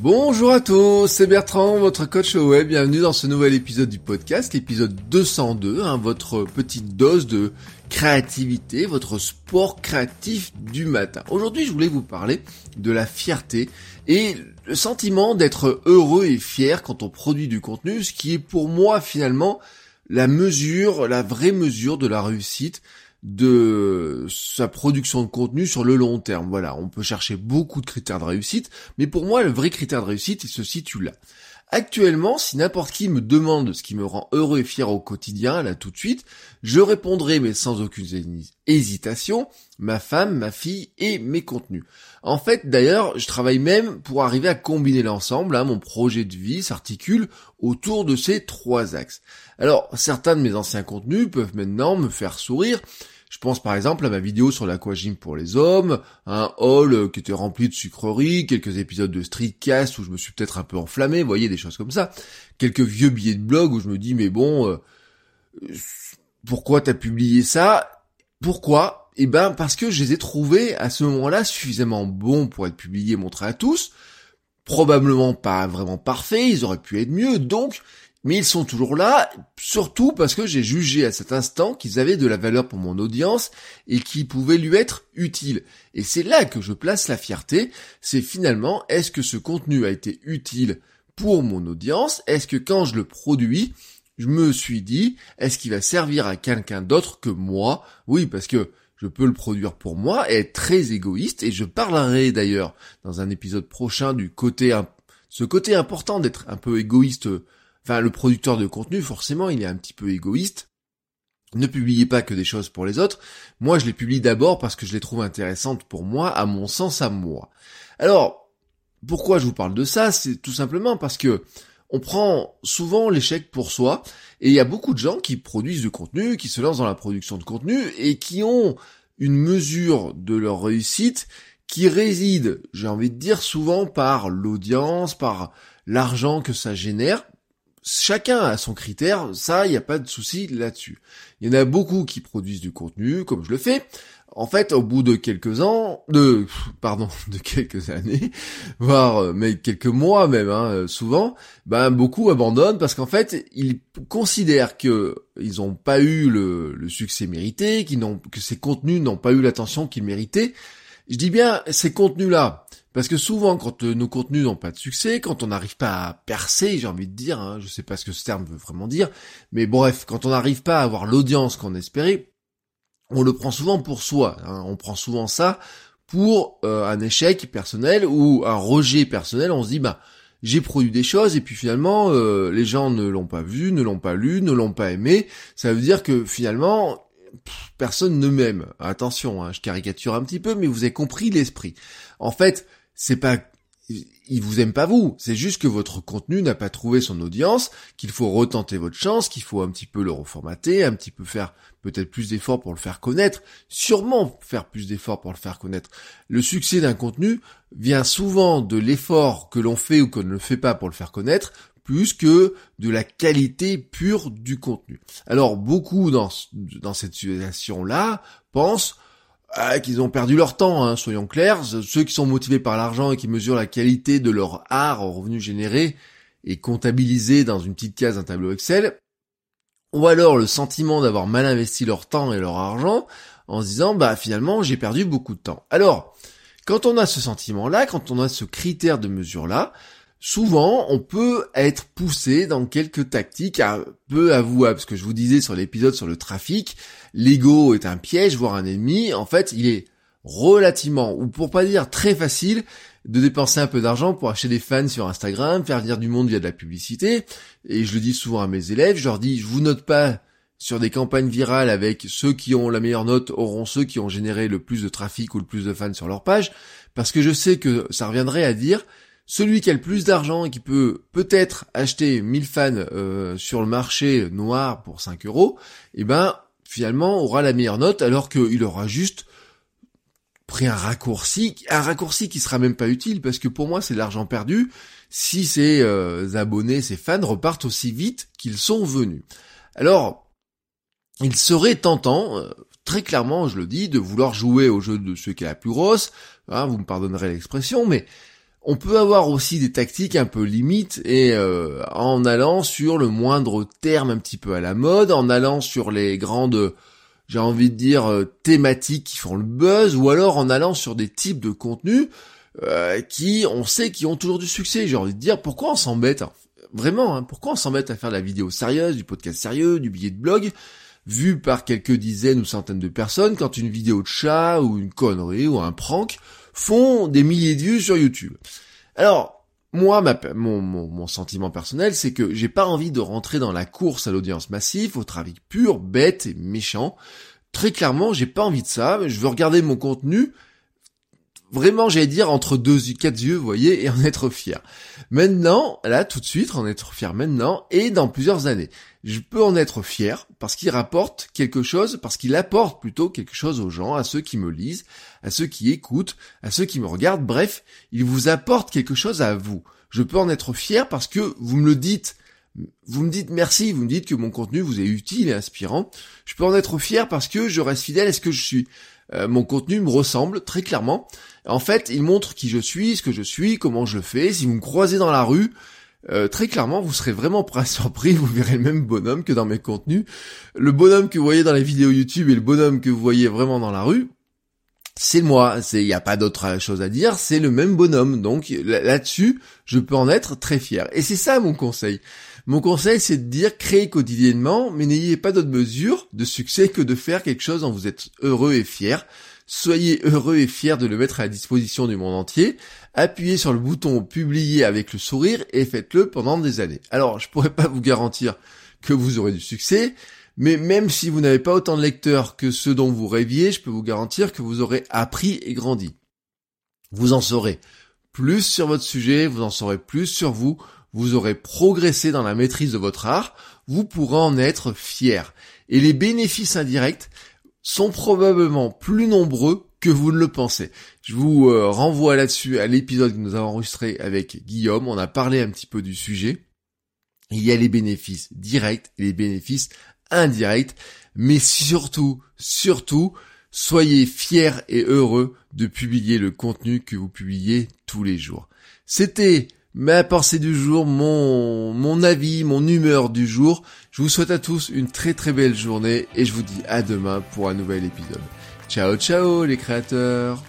Bonjour à tous, c'est Bertrand, votre coach web. Bienvenue dans ce nouvel épisode du podcast, l'épisode 202, hein, votre petite dose de créativité, votre sport créatif du matin. Aujourd'hui, je voulais vous parler de la fierté et le sentiment d'être heureux et fier quand on produit du contenu, ce qui est pour moi finalement la mesure, la vraie mesure de la réussite de sa production de contenu sur le long terme. Voilà, on peut chercher beaucoup de critères de réussite, mais pour moi, le vrai critère de réussite, il se situe là. Actuellement, si n'importe qui me demande ce qui me rend heureux et fier au quotidien, là tout de suite, je répondrai, mais sans aucune hésitation, ma femme, ma fille et mes contenus. En fait, d'ailleurs, je travaille même pour arriver à combiner l'ensemble. Hein, mon projet de vie s'articule autour de ces trois axes. Alors, certains de mes anciens contenus peuvent maintenant me faire sourire, je pense par exemple à ma vidéo sur l'aquagym pour les hommes, un haul qui était rempli de sucreries, quelques épisodes de streetcast où je me suis peut-être un peu enflammé, vous voyez, des choses comme ça. Quelques vieux billets de blog où je me dis, mais bon, euh, pourquoi t'as publié ça? Pourquoi? Eh ben parce que je les ai trouvés à ce moment-là suffisamment bons pour être publiés et montrés à tous, probablement pas vraiment parfaits, ils auraient pu être mieux, donc mais ils sont toujours là, surtout parce que j'ai jugé à cet instant qu'ils avaient de la valeur pour mon audience et qu'ils pouvaient lui être utiles. Et c'est là que je place la fierté, c'est finalement est-ce que ce contenu a été utile pour mon audience? Est-ce que quand je le produis, je me suis dit, est-ce qu'il va servir à quelqu'un d'autre que moi? Oui, parce que je peux le produire pour moi et être très égoïste, et je parlerai d'ailleurs dans un épisode prochain du côté, ce côté important d'être un peu égoïste Enfin, le producteur de contenu, forcément, il est un petit peu égoïste. Ne publiez pas que des choses pour les autres. Moi, je les publie d'abord parce que je les trouve intéressantes pour moi, à mon sens, à moi. Alors, pourquoi je vous parle de ça? C'est tout simplement parce que on prend souvent l'échec pour soi, et il y a beaucoup de gens qui produisent du contenu, qui se lancent dans la production de contenu, et qui ont une mesure de leur réussite qui réside, j'ai envie de dire, souvent par l'audience, par l'argent que ça génère, chacun a son critère, ça, il n'y a pas de souci là-dessus. Il y en a beaucoup qui produisent du contenu, comme je le fais. En fait, au bout de quelques ans, de, pardon, de quelques années, voire euh, mais quelques mois même, hein, euh, souvent, ben beaucoup abandonnent parce qu'en fait, ils considèrent que ils n'ont pas eu le, succès mérité, que ces contenus n'ont pas eu l'attention qu'ils méritaient. Je dis bien ces contenus-là, parce que souvent, quand euh, nos contenus n'ont pas de succès, quand on n'arrive pas à percer, j'ai envie de dire, hein, je sais pas ce que ce terme veut vraiment dire, mais bref, quand on n'arrive pas à avoir l'audience qu'on espérait, on le prend souvent pour soi. Hein. on prend souvent ça pour euh, un échec personnel ou un rejet personnel. On se dit, bah, j'ai produit des choses et puis finalement, euh, les gens ne l'ont pas vu, ne l'ont pas lu, ne l'ont pas aimé. Ça veut dire que finalement, personne ne m'aime. Attention, hein, je caricature un petit peu, mais vous avez compris l'esprit. En fait, c'est pas il vous aime pas vous, c'est juste que votre contenu n'a pas trouvé son audience, qu'il faut retenter votre chance, qu'il faut un petit peu le reformater, un petit peu faire peut-être plus d'efforts pour le faire connaître, sûrement faire plus d'efforts pour le faire connaître. Le succès d'un contenu vient souvent de l'effort que l'on fait ou qu'on ne fait pas pour le faire connaître, plus que de la qualité pure du contenu. Alors beaucoup dans, dans cette situation-là pensent ah, qu'ils ont perdu leur temps, hein, soyons clairs. Ceux qui sont motivés par l'argent et qui mesurent la qualité de leur art en revenus générés et comptabilisés dans une petite case d'un tableau Excel, ou alors le sentiment d'avoir mal investi leur temps et leur argent en se disant bah finalement j'ai perdu beaucoup de temps. Alors, quand on a ce sentiment-là, quand on a ce critère de mesure-là, souvent on peut être poussé dans quelques tactiques un peu avouables. Ce que je vous disais sur l'épisode sur le trafic, l'ego est un piège, voire un ennemi. En fait, il est relativement, ou pour pas dire très facile, de dépenser un peu d'argent pour acheter des fans sur Instagram, faire venir du monde via de la publicité. Et je le dis souvent à mes élèves, je leur dis, je vous note pas sur des campagnes virales avec ceux qui ont la meilleure note auront ceux qui ont généré le plus de trafic ou le plus de fans sur leur page, parce que je sais que ça reviendrait à dire, celui qui a le plus d'argent et qui peut peut-être acheter 1000 fans euh, sur le marché noir pour 5 euros, eh ben finalement aura la meilleure note alors qu'il aura juste pris un raccourci, un raccourci qui sera même pas utile parce que pour moi c'est de l'argent perdu si ces euh, abonnés, ces fans repartent aussi vite qu'ils sont venus. Alors, il serait tentant, euh, très clairement je le dis, de vouloir jouer au jeu de ceux qui a la plus grosse, hein, vous me pardonnerez l'expression, mais On peut avoir aussi des tactiques un peu limites et euh, en allant sur le moindre terme un petit peu à la mode, en allant sur les grandes, j'ai envie de dire, euh, thématiques qui font le buzz, ou alors en allant sur des types de contenus euh, qui, on sait, qui ont toujours du succès. J'ai envie de dire, pourquoi on s'embête hein Vraiment, hein, pourquoi on s'embête à faire de la vidéo sérieuse, du podcast sérieux, du billet de blog vu par quelques dizaines ou centaines de personnes quand une vidéo de chat ou une connerie ou un prank font des milliers de vues sur YouTube. Alors, moi, mon, mon, sentiment personnel, c'est que j'ai pas envie de rentrer dans la course à l'audience massive, au trafic pur, bête et méchant. Très clairement, j'ai pas envie de ça. Je veux regarder mon contenu vraiment, j'allais dire, entre deux, quatre yeux, vous voyez, et en être fier. Maintenant, là, tout de suite, en être fier maintenant, et dans plusieurs années. Je peux en être fier parce qu'il rapporte quelque chose, parce qu'il apporte plutôt quelque chose aux gens, à ceux qui me lisent, à ceux qui écoutent, à ceux qui me regardent, bref, il vous apporte quelque chose à vous. Je peux en être fier parce que vous me le dites, vous me dites merci, vous me dites que mon contenu vous est utile et inspirant. Je peux en être fier parce que je reste fidèle à ce que je suis. Euh, mon contenu me ressemble très clairement. En fait, il montre qui je suis, ce que je suis, comment je fais. Si vous me croisez dans la rue, euh, très clairement, vous serez vraiment pas surpris, vous verrez le même bonhomme que dans mes contenus. Le bonhomme que vous voyez dans les vidéos YouTube et le bonhomme que vous voyez vraiment dans la rue, c'est moi, il n'y a pas d'autre chose à dire, c'est le même bonhomme. Donc là-dessus, je peux en être très fier. Et c'est ça mon conseil. Mon conseil, c'est de dire créez quotidiennement, mais n'ayez pas d'autre mesure de succès que de faire quelque chose dont vous êtes heureux et fier. Soyez heureux et fiers de le mettre à la disposition du monde entier. Appuyez sur le bouton publier avec le sourire et faites-le pendant des années. Alors, je pourrais pas vous garantir que vous aurez du succès, mais même si vous n'avez pas autant de lecteurs que ceux dont vous rêviez, je peux vous garantir que vous aurez appris et grandi. Vous en saurez plus sur votre sujet, vous en saurez plus sur vous, vous aurez progressé dans la maîtrise de votre art, vous pourrez en être fier. Et les bénéfices indirects sont probablement plus nombreux que vous ne le pensez. Je vous euh, renvoie là-dessus à l'épisode que nous avons enregistré avec Guillaume. On a parlé un petit peu du sujet. Il y a les bénéfices directs et les bénéfices indirects. Mais surtout, surtout, soyez fiers et heureux de publier le contenu que vous publiez tous les jours. C'était ma pensée du jour, mon, mon avis, mon humeur du jour. Je vous souhaite à tous une très très belle journée et je vous dis à demain pour un nouvel épisode. Ciao ciao les créateurs